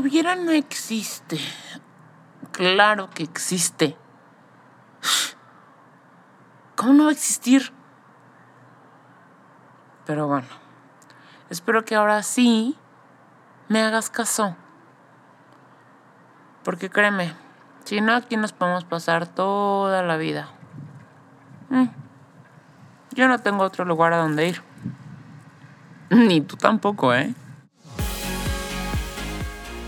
hubiera no existe. Claro que existe. ¿Cómo no va a existir? Pero bueno, espero que ahora sí me hagas caso. Porque créeme, si no, aquí nos podemos pasar toda la vida. Mm. Yo no tengo otro lugar a donde ir. Ni tú tampoco, ¿eh?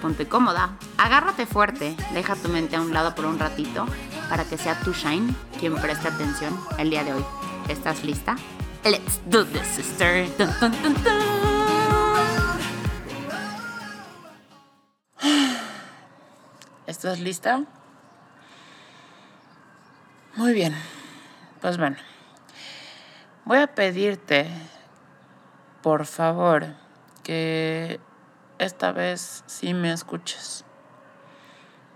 Ponte cómoda, agárrate fuerte, deja tu mente a un lado por un ratito para que sea tu Shine quien preste atención el día de hoy. ¿Estás lista? Let's do this, sister. ¿Estás lista? Muy bien. Pues bueno. Voy a pedirte, por favor, que esta vez sí me escuches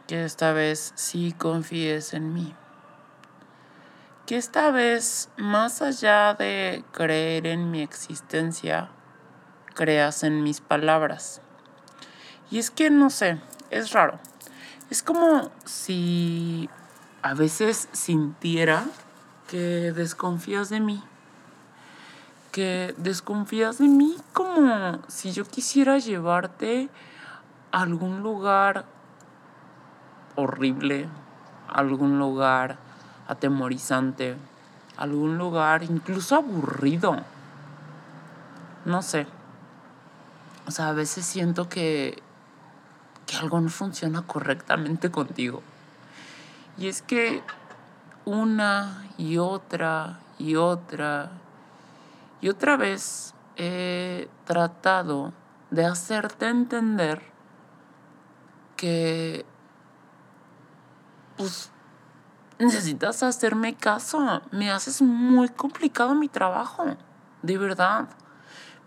que esta vez sí confíes en mí. Que esta vez, más allá de creer en mi existencia, creas en mis palabras. Y es que no sé, es raro. Es como si a veces sintiera que desconfías de mí. Que desconfías de mí como si yo quisiera llevarte a algún lugar horrible, algún lugar atemorizante, algún lugar incluso aburrido. No sé. O sea, a veces siento que, que algo no funciona correctamente contigo. Y es que una y otra y otra y otra vez he tratado de hacerte entender que pues necesitas hacerme caso. Me haces muy complicado mi trabajo. De verdad.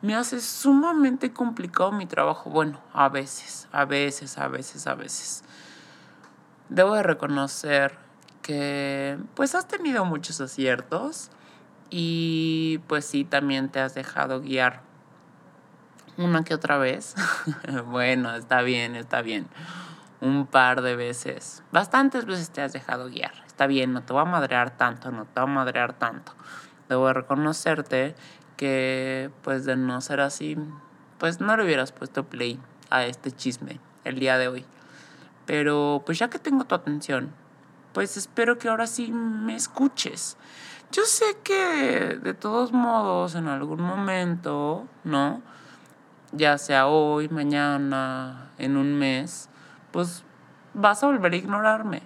Me haces sumamente complicado mi trabajo. Bueno, a veces, a veces, a veces, a veces. Debo de reconocer que pues has tenido muchos aciertos y pues sí, también te has dejado guiar una que otra vez. bueno, está bien, está bien un par de veces. Bastantes veces te has dejado guiar. Está bien, no te va a madrear tanto, no te va a madrear tanto. Debo reconocerte que, pues, de no ser así, pues no le hubieras puesto play a este chisme el día de hoy. Pero, pues, ya que tengo tu atención, pues espero que ahora sí me escuches. Yo sé que, de todos modos, en algún momento, ¿no? Ya sea hoy, mañana, en un mes, pues vas a volver a ignorarme.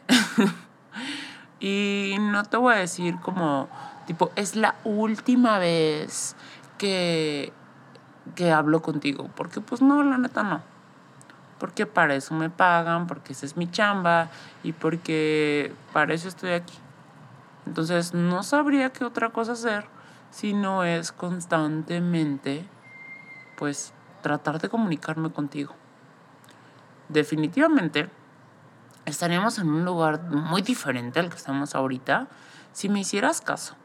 y no te voy a decir como, tipo, es la última vez que, que hablo contigo, porque pues no, la neta no. Porque para eso me pagan, porque esa es mi chamba y porque para eso estoy aquí. Entonces no sabría qué otra cosa hacer si no es constantemente, pues, tratar de comunicarme contigo definitivamente estaríamos en un lugar muy diferente al que estamos ahorita si me hicieras caso.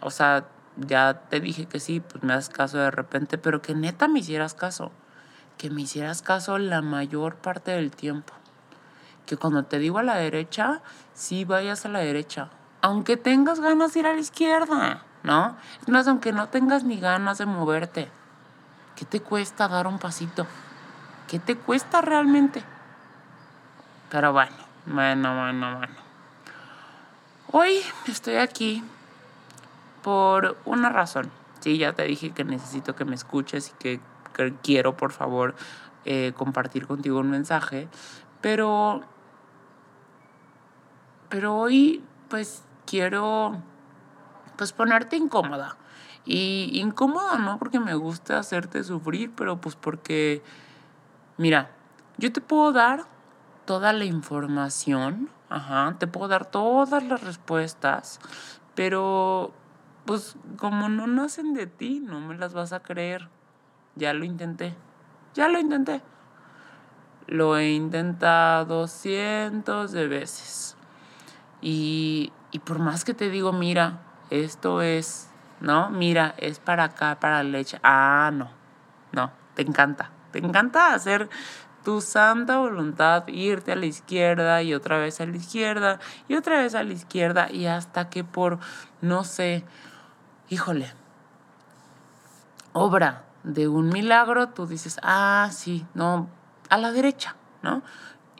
O sea, ya te dije que sí, pues me das caso de repente, pero que neta me hicieras caso. Que me hicieras caso la mayor parte del tiempo. Que cuando te digo a la derecha, sí vayas a la derecha. Aunque tengas ganas de ir a la izquierda, ¿no? Es más, aunque no tengas ni ganas de moverte. ¿Qué te cuesta dar un pasito? ¿Qué te cuesta realmente? Pero bueno, bueno, bueno, bueno. Hoy estoy aquí por una razón. Sí, ya te dije que necesito que me escuches y que, quiero, por favor, eh, compartir contigo un mensaje. Pero, pero hoy, pues, quiero, pues, ponerte incómoda. Y incómoda no porque me gusta hacerte sufrir, pero pues porque Mira, Yo te puedo dar toda la información, ajá, te puedo dar todas las respuestas, pero pues como no nacen de ti, no me las vas a creer. Ya lo intenté, ya lo intenté. Lo he intentado cientos de veces. Y, y por más que te digo, mira, esto es, ¿no? Mira, es para acá, para la leche. Ah, no, no, te encanta. Te encanta hacer tu santa voluntad, irte a la izquierda y otra vez a la izquierda y otra vez a la izquierda y hasta que por, no sé, híjole, obra de un milagro, tú dices, ah, sí, no, a la derecha, ¿no?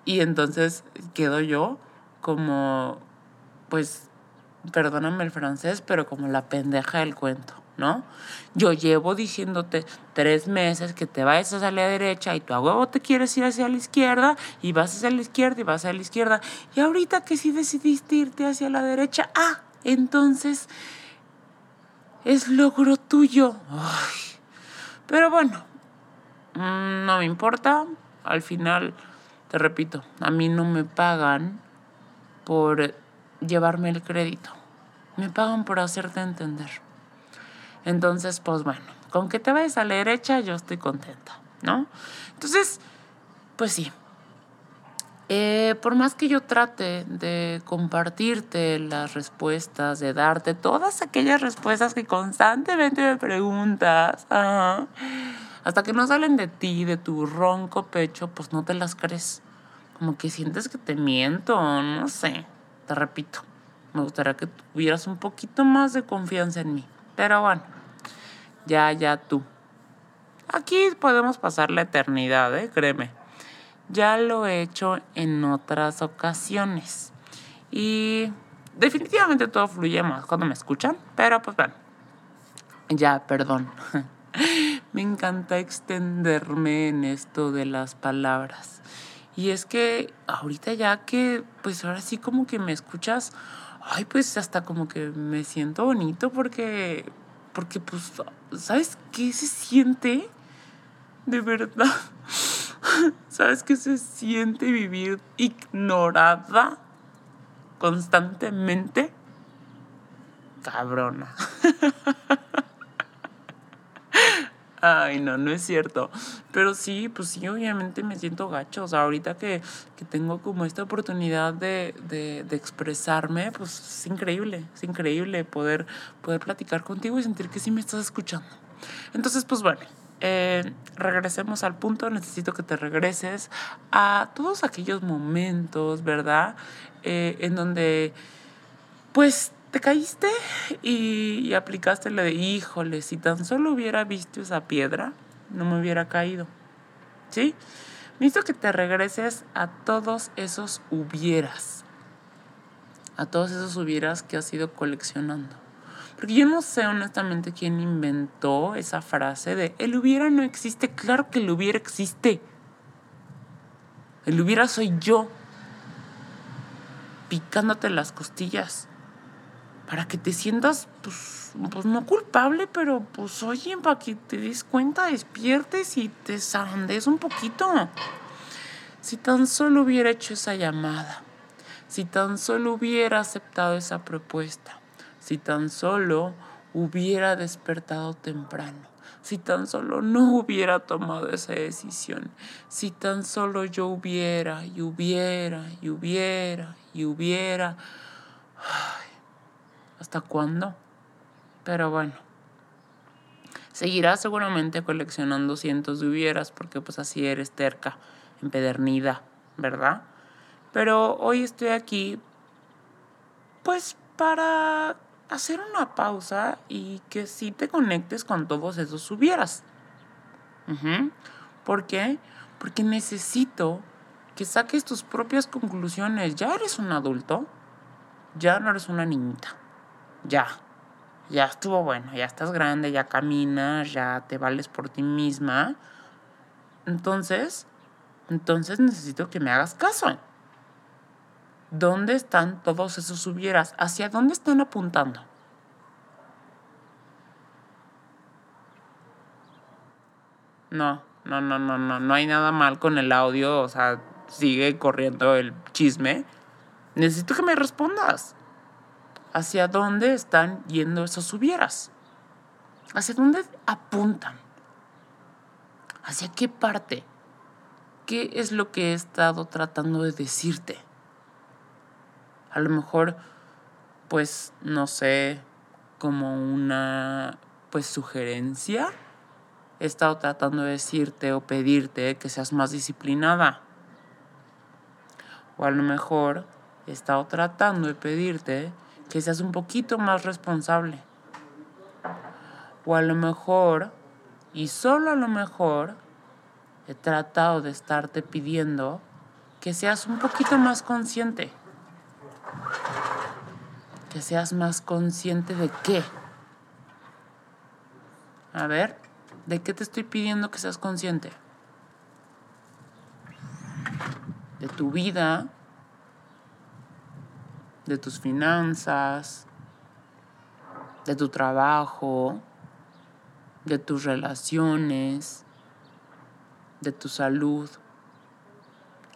Y entonces quedo yo como, pues, perdóname el francés, pero como la pendeja del cuento. ¿no? Yo llevo diciéndote tres meses que te vayas hacia la derecha y tú a huevo te quieres ir hacia la izquierda y vas hacia la izquierda y vas hacia la izquierda. Y ahorita que sí decidiste irte hacia la derecha, ah, entonces es logro tuyo. Pero bueno, mm, no me importa. Al final, te repito, a mí no me pagan por llevarme el crédito. Me pagan por hacerte entender. Entonces, pues bueno, con que te vayas a la derecha, yo estoy contenta, ¿no? Entonces, pues sí. Eh, por más que yo trate de compartirte las respuestas, de darte todas aquellas respuestas que constantemente me preguntas, hasta que no salen de ti, de tu ronco pecho, pues no te las crees. Como que sientes que te miento, no sé. Te repito, me gustaría que tuvieras un poquito más de confianza en mí. Pero bueno, ya, ya tú. Aquí podemos pasar la eternidad, ¿eh? créeme. Ya lo he hecho en otras ocasiones. Y definitivamente todo fluye más cuando me escuchan, pero pues bueno. Ya, perdón. me encanta extenderme en esto de las palabras. Y es que ahorita ya que, pues ahora sí como que me escuchas, ay, pues hasta como que me siento bonito porque, porque pues, ¿sabes qué se siente? De verdad. ¿Sabes qué se siente vivir ignorada constantemente? Cabrona. Ay, no, no es cierto. Pero sí, pues sí, obviamente me siento gacho. O sea, ahorita que, tengo como esta oportunidad de, expresarme, pues es increíble, es increíble poder, poder platicar contigo y sentir que sí me estás escuchando. Entonces, pues bueno, eh, regresemos al punto. Necesito que te regreses a todos aquellos momentos, ¿verdad? Eh, en donde, pues, te caíste y, aplicaste la de, híjole, si tan solo hubiera visto esa piedra, no me hubiera caído. ¿Sí? Necesito que te regreses a todos esos hubieras. A todos esos hubieras que has ido coleccionando. Porque yo no sé honestamente quién inventó esa frase de el hubiera no existe. Claro que el hubiera existe. El hubiera soy yo. Picándote las costillas para que te sientas, pues, pues, no culpable, pero pues oye, para que te des cuenta, despiertes y te zarandees un poquito. Si tan solo hubiera hecho esa llamada, si tan solo hubiera aceptado esa propuesta, si tan solo hubiera despertado temprano, si tan solo no hubiera tomado esa decisión, si tan solo yo hubiera y hubiera y hubiera y hubiera. ¿Hasta cuándo? Pero bueno. Seguirás seguramente coleccionando cientos de hubieras porque pues así eres terca, empedernida, ¿verdad? Pero hoy estoy aquí pues para hacer una pausa y que sí te conectes con todos esos hubieras. ¿Por qué? Porque necesito que saques tus propias conclusiones. Ya eres un adulto, ya no eres una niñita ya, ya estuvo bueno, ya estás grande, ya caminas, ya te vales por ti misma. Entonces, entonces necesito que me hagas caso. ¿Dónde están todos esos hubieras? ¿Hacia dónde están apuntando? No, no, no, no, no, no hay nada mal con el audio, o sea, sigue corriendo el chisme. Necesito que me respondas. ¿Hacia dónde están yendo esos hubieras? ¿Hacia dónde apuntan? ¿Hacia qué parte? ¿Qué es lo que he estado tratando de decirte? A lo mejor, pues, no sé, como una, pues, sugerencia. He estado tratando de decirte o pedirte que seas más disciplinada. O a lo mejor he estado tratando de pedirte que seas un poquito más responsable. O a lo mejor, y solo a lo mejor, he tratado de estarte pidiendo que seas un poquito más consciente. Que seas más consciente de qué. A ver, ¿de qué te estoy pidiendo que seas consciente? De tu vida, de tus finanzas, de tu trabajo, de tus relaciones, de tu salud.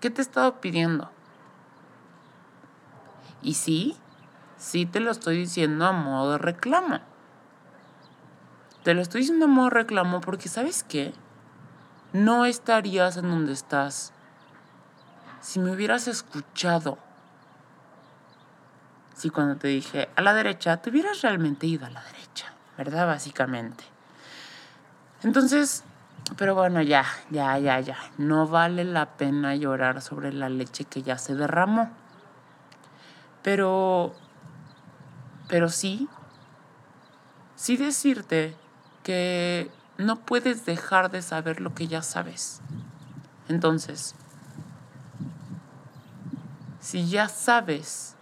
¿Qué te he estado pidiendo? Y sí, sí te lo estoy diciendo a modo de reclamo. Te lo estoy diciendo a modo de reclamo porque sabes qué? No estarías en donde estás si me hubieras escuchado. Si cuando te dije a la derecha, te hubieras realmente ido a la derecha, ¿verdad? Básicamente. Entonces, pero bueno, ya, ya, ya, ya. No vale la pena llorar sobre la leche que ya se derramó. Pero, pero sí, sí decirte que no puedes dejar de saber lo que ya sabes. Entonces, si ya sabes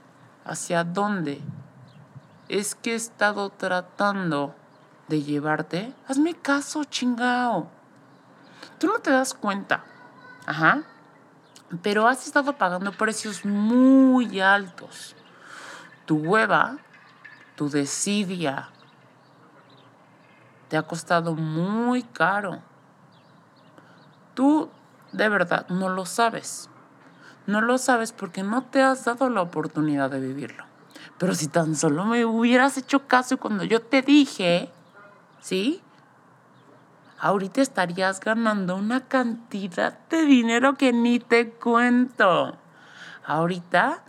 hacia dónde es que he estado tratando de llevarte, hazme caso, chingao. Tú no te das cuenta. Ajá. Pero has estado pagando precios muy altos. Tu hueva, tu desidia, te ha costado muy caro. Tú de verdad no lo sabes. No lo sabes porque no te has dado la oportunidad de vivirlo. Pero si tan solo me hubieras hecho caso cuando yo te dije, ¿sí? Ahorita estarías ganando una cantidad de dinero que ni te cuento. Ahorita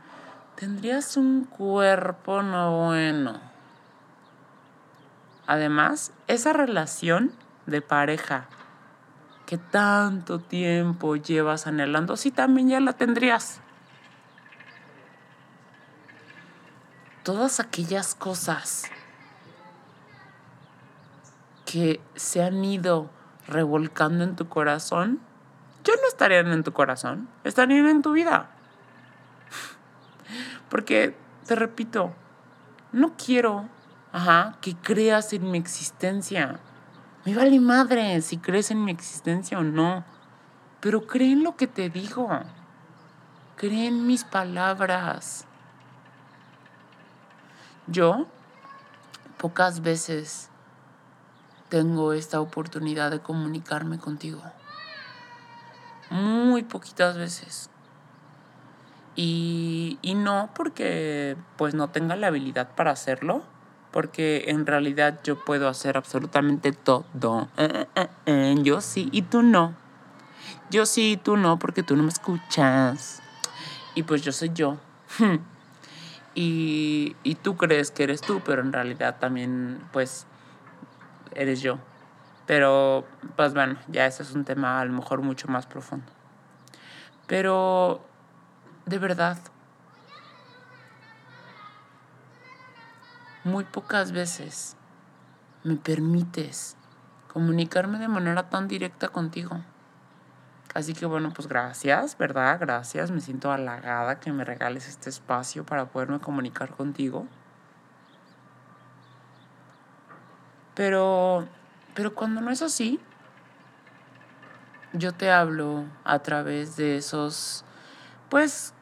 tendrías un cuerpo no bueno. Además, esa relación de pareja que tanto tiempo llevas anhelando, sí también ya la tendrías. Todas aquellas cosas que se han ido revolcando en tu corazón, yo no estarían en tu corazón, estarían en tu vida. Porque, te repito, no quiero ajá, que creas en mi existencia. Me vale madre si crees en mi existencia o no. Pero cree en lo que te digo. Cree en mis palabras. Yo pocas veces tengo esta oportunidad de comunicarme contigo. Muy poquitas veces. Y, no porque pues no tenga la habilidad para hacerlo, porque en realidad yo puedo hacer absolutamente todo. Eh, eh, eh, yo sí y tú no. Yo sí y tú no, porque tú no me escuchas. Y pues yo soy yo. y, y tú crees que eres tú, pero en realidad también pues eres yo. Pero, pues bueno, ya ese es un tema a lo mejor mucho más profundo. Pero, de verdad, muy pocas veces me permites comunicarme de manera tan directa contigo. Así que bueno, pues gracias, ¿verdad? Gracias. Me siento halagada que me regales este espacio para poderme comunicar contigo. Pero, pero cuando no es así, yo te hablo a través de esos, pues,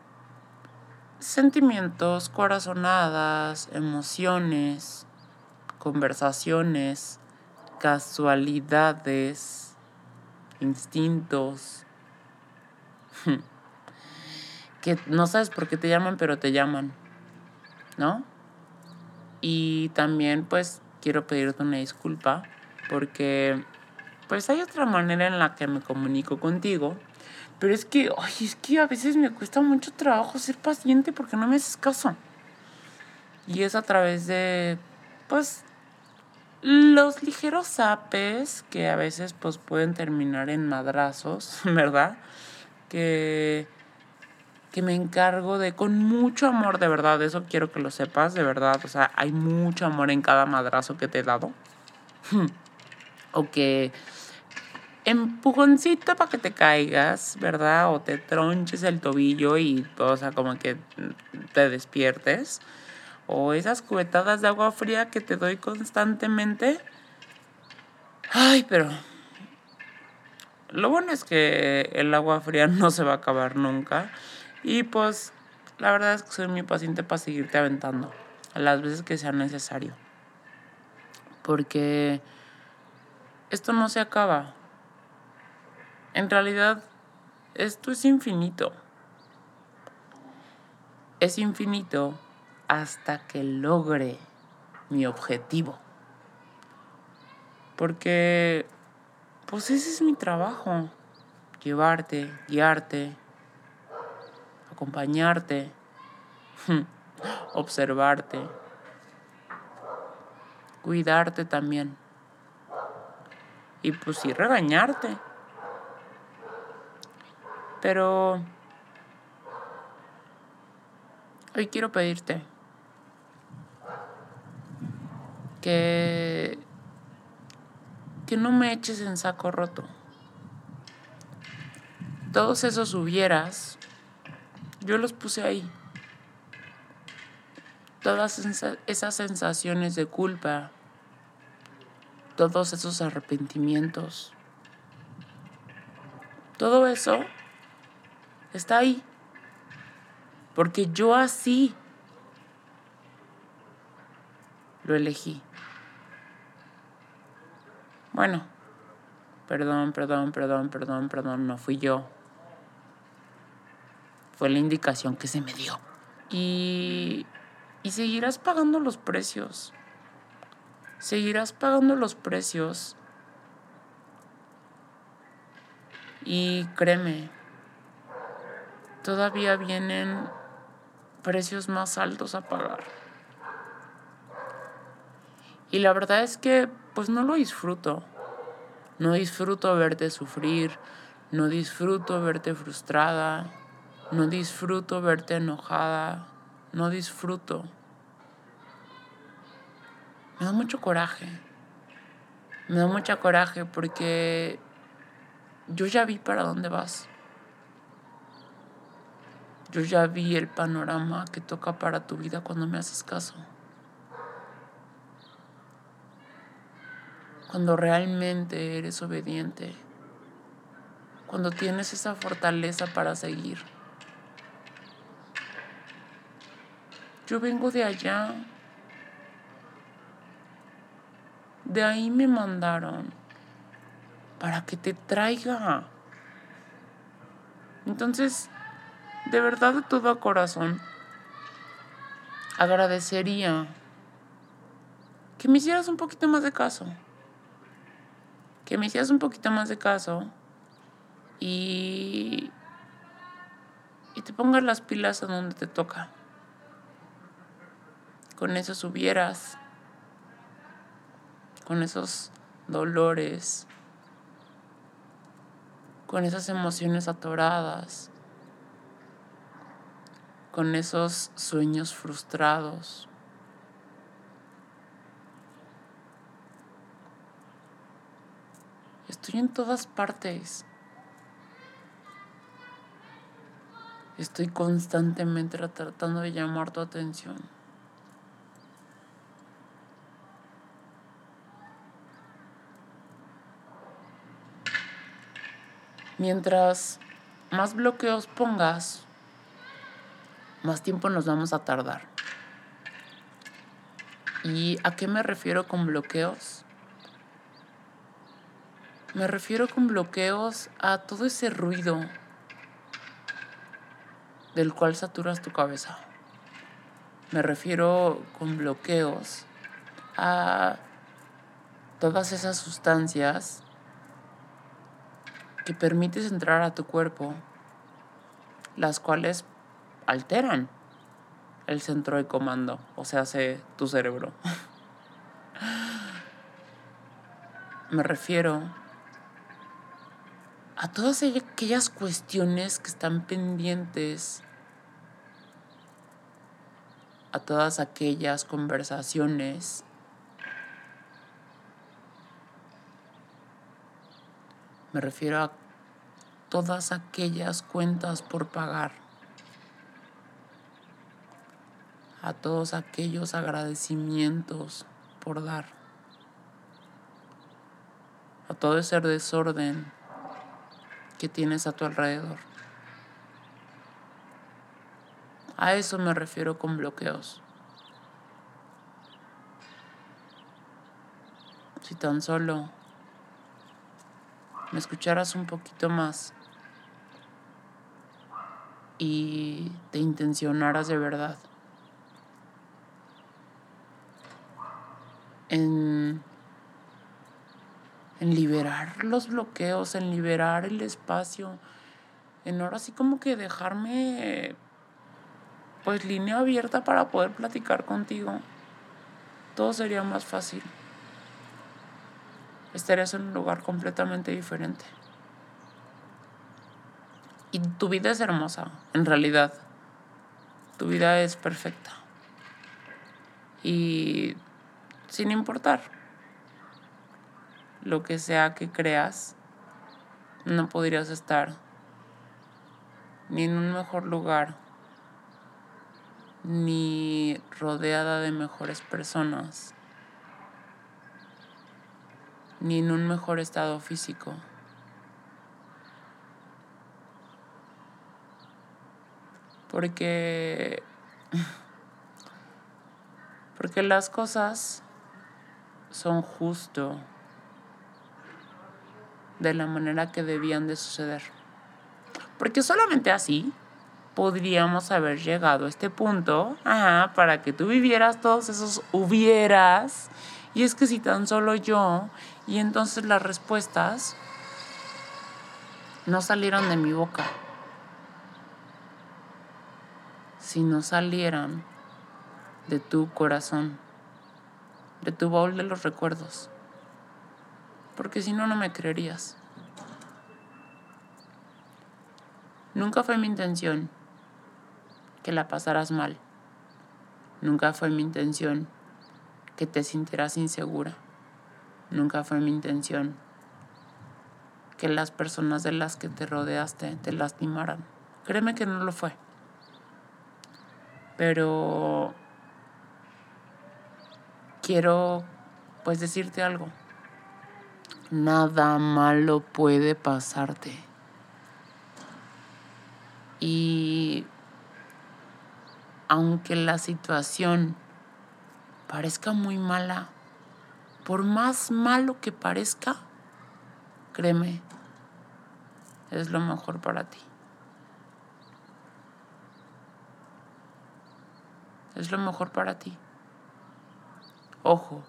sentimientos, corazonadas, emociones, conversaciones, casualidades, instintos, que no sabes por qué te llaman, pero te llaman, ¿no? Y también pues quiero pedirte una disculpa porque pues hay otra manera en la que me comunico contigo. Pero es que, ay, es que a veces me cuesta mucho trabajo ser paciente porque no me haces caso. Y es a través de, pues, los ligeros apes que a veces pues pueden terminar en madrazos, ¿verdad? Que, que me encargo de con mucho amor, de verdad, eso quiero que lo sepas, de verdad, o sea, hay mucho amor en cada madrazo que te he dado. o que empujoncito para que te caigas, ¿verdad? O te tronches el tobillo y, o sea, como que te despiertes o esas cubetadas de agua fría que te doy constantemente. Ay, pero lo bueno es que el agua fría no se va a acabar nunca. Y pues la verdad es que soy muy paciente para seguirte aventando las veces que sea necesario. Porque esto no se acaba. En realidad, esto es infinito. Es infinito hasta que logre mi objetivo. Porque, pues ese es mi trabajo. Llevarte, guiarte, acompañarte, observarte, cuidarte también. Y pues sí, regañarte. Pero hoy quiero pedirte que, que no me eches en saco roto. Todos esos hubieras, yo los puse ahí. Todas esas sensaciones de culpa, todos esos arrepentimientos, todo eso está ahí. Porque yo así lo elegí. Bueno, perdón, perdón, perdón, perdón, perdón, no fui yo. Fue la indicación que se me dio. Y, y seguirás pagando los precios. Seguirás pagando los precios. Y créeme, todavía vienen precios más altos a pagar. Y la verdad es que pues no lo disfruto. No disfruto verte sufrir, no disfruto verte frustrada, no disfruto verte enojada, no disfruto. Me da mucho coraje. Me da mucho coraje porque yo ya vi para dónde vas. Yo ya vi el panorama que toca para tu vida cuando me haces caso. cuando realmente eres obediente, cuando tienes esa fortaleza para seguir. Yo vengo de allá, de ahí me mandaron para que te traiga. Entonces, de verdad de todo corazón, agradecería que me hicieras un poquito más de caso que me hicieras un poquito más de caso y, y te pongas las pilas a donde te toca. Con esos hubieras, con esos dolores, con esas emociones atoradas, con esos sueños frustrados. Estoy en todas partes. Estoy constantemente tratando de llamar tu atención. Mientras más bloqueos pongas, más tiempo nos vamos a tardar. ¿Y a qué me refiero con bloqueos? Me refiero con bloqueos a todo ese ruido del cual saturas tu cabeza. Me refiero con bloqueos a todas esas sustancias que permites entrar a tu cuerpo, las cuales alteran el centro de comando, o sea, hace tu cerebro. Me refiero a todas aquellas cuestiones que están pendientes, a todas aquellas conversaciones Me refiero a todas aquellas cuentas por pagar, a todos aquellos agradecimientos por dar, a todo ese desorden que tienes a tu alrededor. A eso me refiero con bloqueos. Si tan solo me escucharas un poquito más y te intencionaras de verdad en, en liberar los bloqueos, en liberar el espacio, en ahora sí como que dejarme pues línea abierta para poder platicar contigo, todo sería más fácil estarías en un lugar completamente diferente. Y tu vida es hermosa, en realidad. Tu vida es perfecta. Y sin importar lo que sea que creas, no podrías estar ni en un mejor lugar, ni rodeada de mejores personas ni en un mejor estado físico. Porque porque las cosas son justo de la manera que debían de suceder. Porque solamente así podríamos haber llegado a este punto para que tú vivieras todos esos hubieras. Y es que si tan solo yo y entonces las respuestas no salieron de mi boca, sino salieran de tu corazón, de tu baúl de los recuerdos, porque si no, no me creerías. Nunca fue mi intención que la pasaras mal. Nunca fue mi intención que te sintieras insegura. Nunca fue mi intención que las personas de las que te rodeaste te lastimaran. Créeme que no lo fue. Pero quiero pues decirte algo. Nada malo puede pasarte. Y aunque la situación parezca muy mala, por más malo que parezca, créeme, es lo mejor para ti. Es lo mejor para ti. Ojo,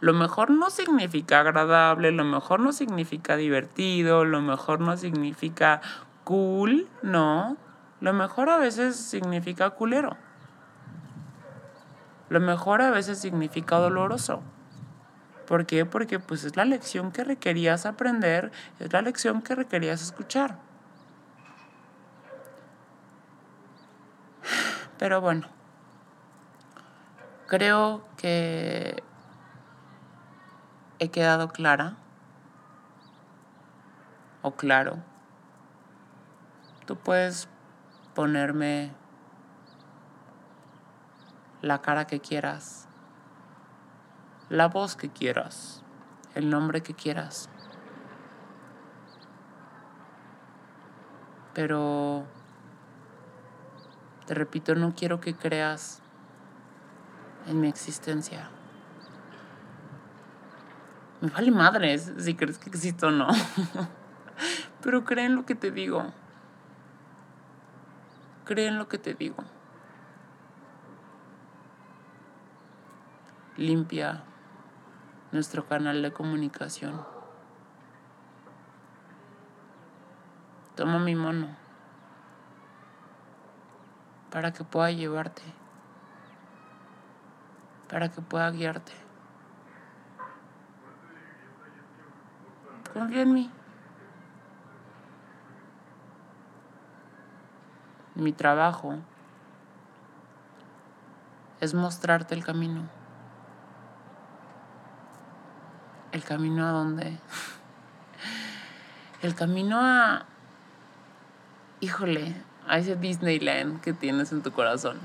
lo mejor no significa agradable, lo mejor no significa divertido, lo mejor no significa cool, no. Lo mejor a veces significa culero. Lo mejor a veces significa doloroso. ¿Por qué? Porque pues es la lección que requerías aprender, es la lección que requerías escuchar. Pero bueno, creo que he quedado clara o claro. Tú puedes ponerme la cara que quieras la voz que quieras, el nombre que quieras. Pero, te repito, no quiero que creas en mi existencia. Me vale madres si crees que existo o no. Pero creen lo que te digo. Creen lo que te digo. Limpia nuestro canal de comunicación. Toma mi mano para que pueda llevarte, para que pueda guiarte. Confía en mí. Mi trabajo es mostrarte el camino. El camino a dónde? El camino a... Híjole, a ese Disneyland que tienes en tu corazón.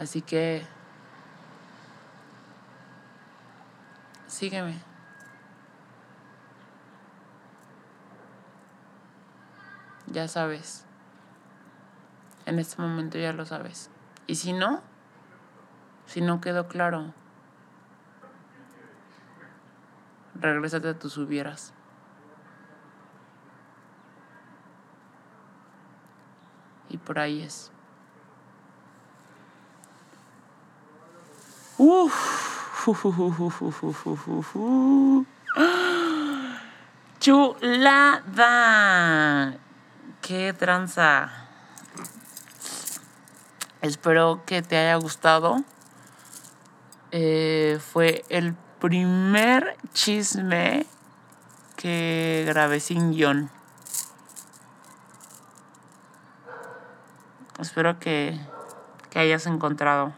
Así que sígueme. Ya sabes. En este momento ya lo sabes. Y si no, si no quedó claro, regrésate a tus hubieras. Y por ahí es. Uf. Chulada. Qué tranza. Espero que te haya gustado. Eh, fue el primer chisme que grabé sin guion. Espero que, que hayas encontrado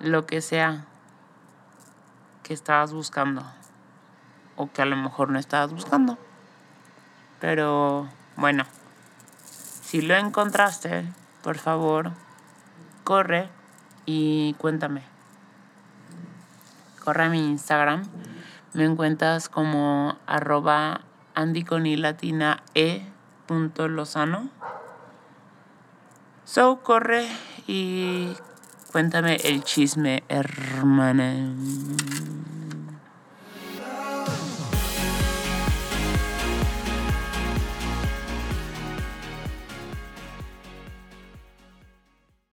lo que sea que estabas buscando o que a lo mejor no estabas buscando. Pero bueno, si lo encontraste, por favor, corre y cuéntame corre a mi Instagram. Me encuentras como arroba Andy latina e punto lozano. So, corre y Cuéntame el chisme, hermana.